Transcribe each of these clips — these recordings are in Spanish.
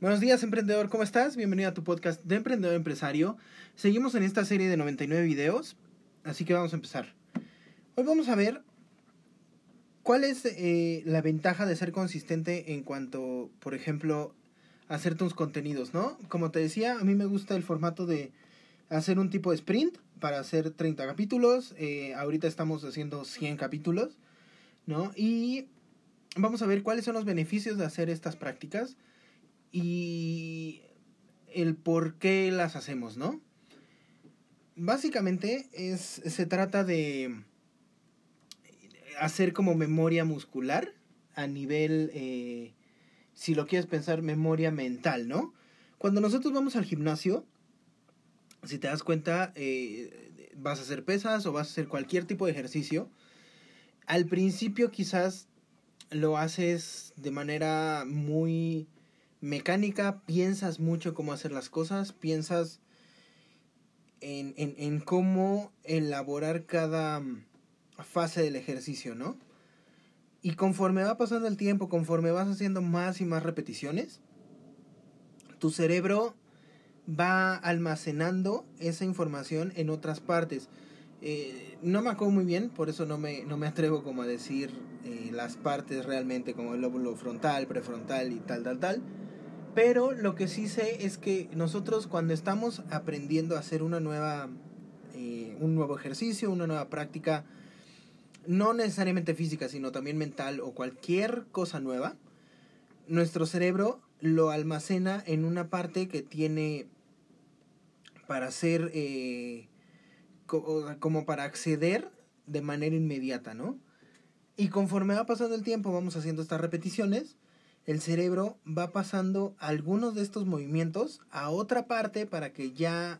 Buenos días, emprendedor, ¿cómo estás? Bienvenido a tu podcast de Emprendedor Empresario. Seguimos en esta serie de 99 videos, así que vamos a empezar. Hoy vamos a ver cuál es eh, la ventaja de ser consistente en cuanto, por ejemplo, hacer tus contenidos, ¿no? Como te decía, a mí me gusta el formato de hacer un tipo de sprint para hacer 30 capítulos. Eh, ahorita estamos haciendo 100 capítulos, ¿no? Y vamos a ver cuáles son los beneficios de hacer estas prácticas y el por qué las hacemos, ¿no? Básicamente es, se trata de hacer como memoria muscular a nivel, eh, si lo quieres pensar, memoria mental, ¿no? Cuando nosotros vamos al gimnasio, si te das cuenta, eh, vas a hacer pesas o vas a hacer cualquier tipo de ejercicio, al principio quizás lo haces de manera muy mecánica, piensas mucho cómo hacer las cosas, piensas en, en, en cómo elaborar cada mm, fase del ejercicio, ¿no? Y conforme va pasando el tiempo, conforme vas haciendo más y más repeticiones, tu cerebro va almacenando esa información en otras partes. Eh, no me acuerdo muy bien, por eso no me, no me atrevo como a decir eh, las partes realmente como el lóbulo frontal, prefrontal y tal, tal, tal. Pero lo que sí sé es que nosotros cuando estamos aprendiendo a hacer una nueva, eh, un nuevo ejercicio, una nueva práctica, no necesariamente física, sino también mental o cualquier cosa nueva, nuestro cerebro lo almacena en una parte que tiene para hacer, eh, como para acceder de manera inmediata, ¿no? Y conforme va pasando el tiempo, vamos haciendo estas repeticiones, el cerebro va pasando algunos de estos movimientos a otra parte para que ya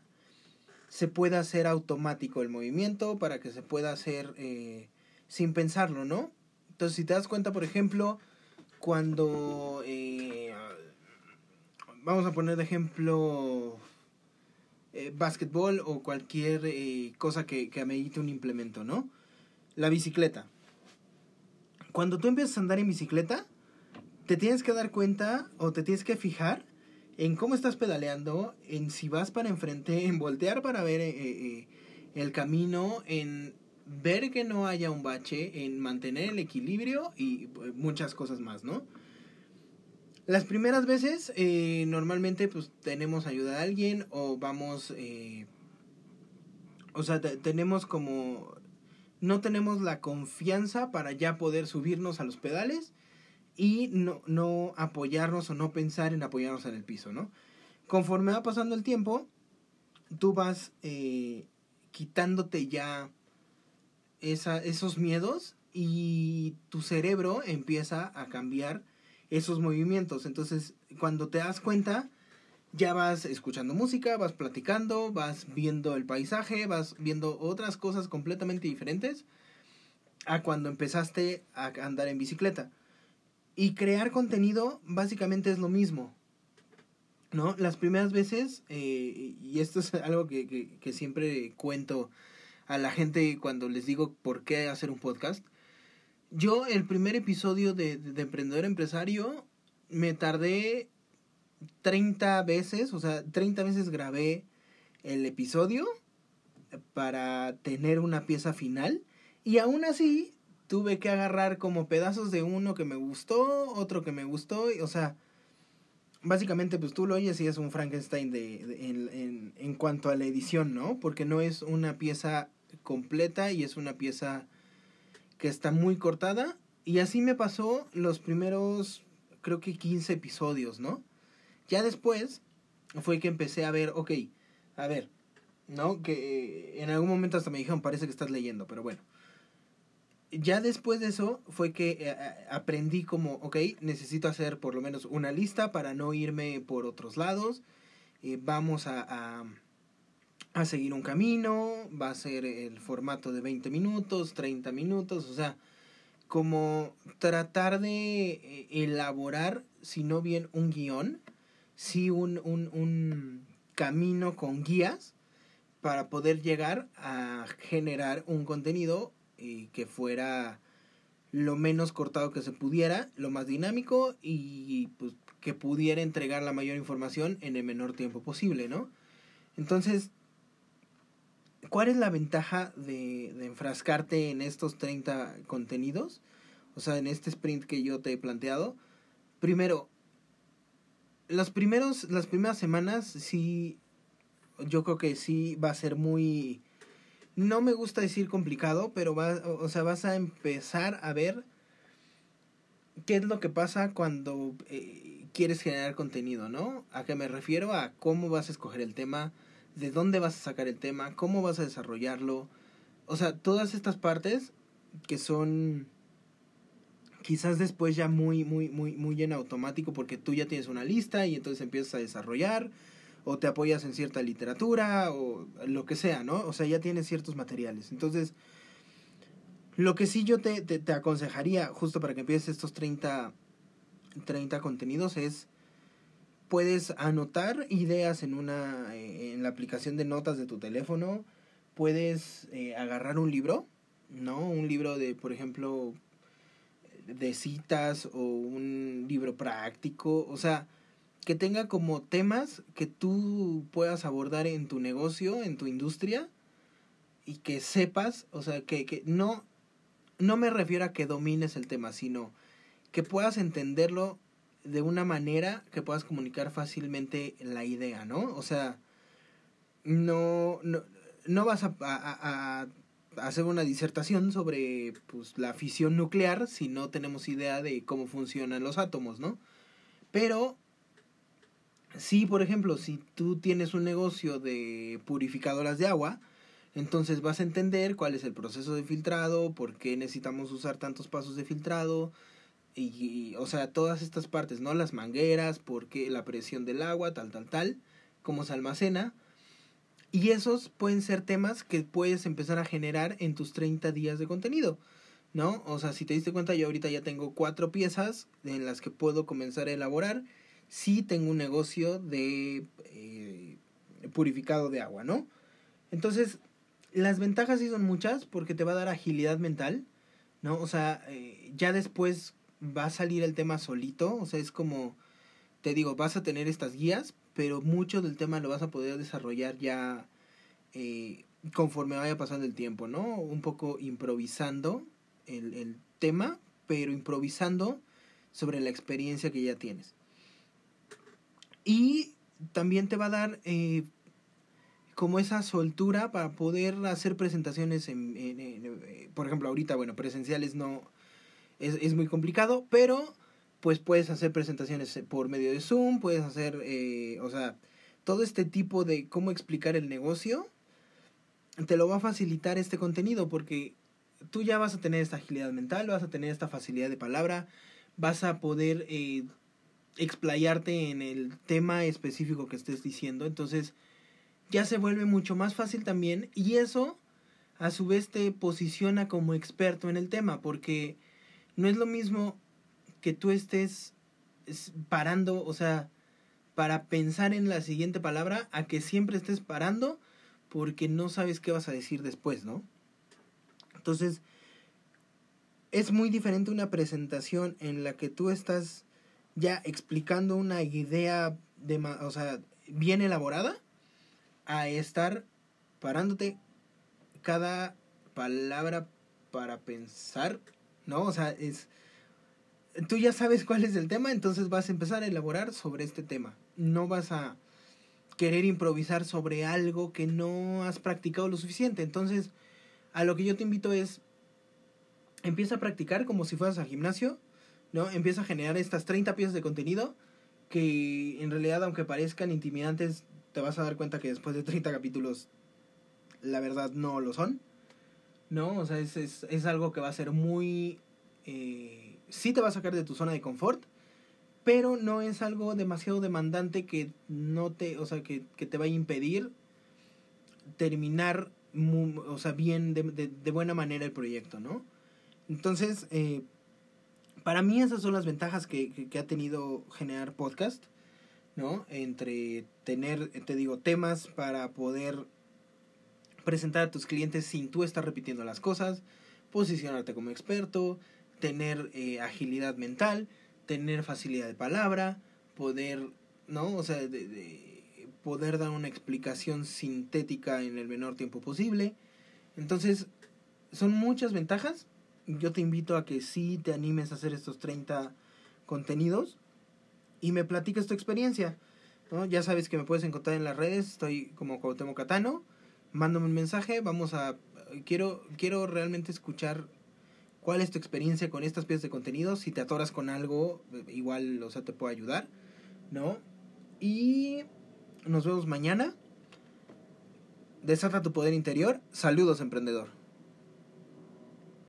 se pueda hacer automático el movimiento, para que se pueda hacer eh, sin pensarlo, ¿no? Entonces, si te das cuenta, por ejemplo, cuando... Eh, vamos a poner de ejemplo eh, básquetbol o cualquier eh, cosa que, que amerite un implemento, ¿no? La bicicleta. Cuando tú empiezas a andar en bicicleta, te tienes que dar cuenta o te tienes que fijar en cómo estás pedaleando, en si vas para enfrente, en voltear para ver eh, eh, el camino, en ver que no haya un bache, en mantener el equilibrio y eh, muchas cosas más, ¿no? Las primeras veces eh, normalmente pues tenemos ayuda de alguien o vamos, eh, o sea, te- tenemos como, no tenemos la confianza para ya poder subirnos a los pedales y no, no apoyarnos o no pensar en apoyarnos en el piso, ¿no? Conforme va pasando el tiempo, tú vas eh, quitándote ya esa, esos miedos y tu cerebro empieza a cambiar esos movimientos. Entonces, cuando te das cuenta, ya vas escuchando música, vas platicando, vas viendo el paisaje, vas viendo otras cosas completamente diferentes a cuando empezaste a andar en bicicleta. Y crear contenido básicamente es lo mismo. ¿No? Las primeras veces, eh, y esto es algo que, que, siempre cuento a la gente cuando les digo por qué hacer un podcast. Yo el primer episodio de, de, de Emprendedor Empresario me tardé 30 veces, o sea, 30 veces grabé el episodio para tener una pieza final y aún así tuve que agarrar como pedazos de uno que me gustó, otro que me gustó, y, o sea, básicamente pues tú lo oyes y es un Frankenstein de, en, en, en, cuanto a la edición, ¿no? Porque no es una pieza completa y es una pieza que está muy cortada. Y así me pasó los primeros, creo que 15 episodios, ¿no? Ya después fue que empecé a ver, ok, a ver, ¿no? Que en algún momento hasta me dijeron, parece que estás leyendo, pero bueno. Ya después de eso fue que eh, aprendí como, ok, necesito hacer por lo menos una lista para no irme por otros lados. Eh, vamos a, a, seguir un camino, va a ser el formato de 20 minutos, 30 minutos, o sea, como tratar de eh, elaborar, si no bien un guion, sí un, un, un camino con guías para poder llegar a generar un contenido eh, que fuera lo menos cortado que se pudiera, lo más dinámico y pues que pudiera entregar la mayor información en el menor tiempo posible, ¿no? Entonces, ¿cuál es la ventaja de, de enfrascarte en estos 30 contenidos? O sea, en este sprint que yo te he planteado. Primero, los primeros, las primeras semanas sí, yo creo que sí va a ser muy, no me gusta decir complicado, pero va, o sea, vas a empezar a ver qué es lo que pasa cuando eh, quieres generar contenido, ¿no? ¿A qué me refiero? A cómo vas a escoger el tema, de dónde vas a sacar el tema, cómo vas a desarrollarlo. O sea, todas estas partes que son quizás después ya muy, muy, muy, muy en automático porque tú ya tienes una lista y entonces empiezas a desarrollar o te apoyas en cierta literatura o lo que sea, ¿no? O sea, ya tienes ciertos materiales. Entonces, lo que sí yo te, te, te aconsejaría, justo para que empieces estos 30, 30 contenidos, es puedes anotar ideas en una eh, en la aplicación de notas de tu teléfono puedes eh, agarrar un libro no un libro de por ejemplo de citas o un libro práctico, o sea, que tenga como temas que tú puedas abordar en tu negocio, en tu industria y que sepas, o sea, que, que no no me refiero a que domines el tema, sino que puedas entenderlo de una manera que puedas comunicar fácilmente la idea, ¿no? O sea, no, no, no vas a, a, a hacer una disertación sobre pues, la fisión nuclear si no tenemos idea de cómo funcionan los átomos, ¿no? Pero si, por ejemplo, si tú tienes un negocio de purificadoras de agua, entonces vas a entender cuál es el proceso de filtrado, por qué necesitamos usar tantos pasos de filtrado, y, y o sea, todas estas partes, ¿no? Las mangueras, por qué la presión del agua, tal, tal, tal, cómo se almacena. Y esos pueden ser temas que puedes empezar a generar en tus 30 días de contenido, ¿no? O sea, si te diste cuenta, yo ahorita ya tengo cuatro piezas en las que puedo comenzar a elaborar. Sí tengo un negocio de eh, purificado de agua, ¿no? Entonces, las ventajas sí son muchas porque te va a dar agilidad mental, ¿no? O sea, eh, ya después va a salir el tema solito, o sea, es como, te digo, vas a tener estas guías, pero mucho del tema lo vas a poder desarrollar ya eh, conforme vaya pasando el tiempo, ¿no? Un poco improvisando el, el tema, pero improvisando sobre la experiencia que ya tienes. Y también te va a dar eh, como esa soltura para poder hacer presentaciones, en, eh, por ejemplo, ahorita, bueno, presenciales no es, es muy complicado, pero pues puedes hacer presentaciones por medio de Zoom, puedes hacer, eh, o sea, todo este tipo de cómo explicar el negocio, te lo va a facilitar este contenido porque tú ya vas a tener esta agilidad mental, vas a tener esta facilidad de palabra, vas a poder eh, explayarte en el tema específico que estés diciendo, entonces ya se vuelve mucho más fácil también y eso a su vez te posiciona como experto en el tema porque no es lo mismo que tú estés parando, o sea, para pensar en la siguiente palabra, a que siempre estés parando porque no sabes qué vas a decir después, ¿no? Entonces, es muy diferente una presentación en la que tú estás ya explicando una idea de, o sea, bien elaborada a estar parándote cada palabra para pensar, ¿no? O sea, es tú ya sabes cuál es el tema, entonces vas a empezar a elaborar sobre este tema. No vas a querer improvisar sobre algo que no has practicado lo suficiente. Entonces, a lo que yo te invito es, empieza a practicar como si fueras al gimnasio, ¿no? Empieza a generar estas 30 piezas de contenido que en realidad, aunque parezcan intimidantes, te vas a dar cuenta que después de 30 capítulos, la verdad no lo son. ¿No? O sea, es, es, es algo que va a ser muy... Eh, sí te va a sacar de tu zona de confort, pero no es algo demasiado demandante que no te, o sea, que, que te vaya a impedir terminar, o sea, bien, de, de, de, buena manera el proyecto, ¿no? Entonces, eh, para mí esas son las ventajas que, que, ha tenido generar podcast, ¿no? Entre tener, te digo, temas para poder presentar a tus clientes sin tú estar repitiendo las cosas, posicionarte como experto, tener eh, agilidad mental, tener facilidad de palabra, poder, ¿no? O sea, de, de, poder dar una explicación sintética en el menor tiempo posible. Entonces, son muchas ventajas. Yo te invito a que sí te animes a hacer estos 30 contenidos y me platiques tu experiencia. ¿no? Ya sabes que me puedes encontrar en las redes, estoy como Cuauhtémoc Catano. Mándame un mensaje, vamos a quiero quiero realmente escuchar cuál es tu experiencia con estas piezas de contenido, si te atoras con algo, igual, o sea, te puedo ayudar, ¿no? Y nos vemos mañana. Desata tu poder interior. Saludos, emprendedor.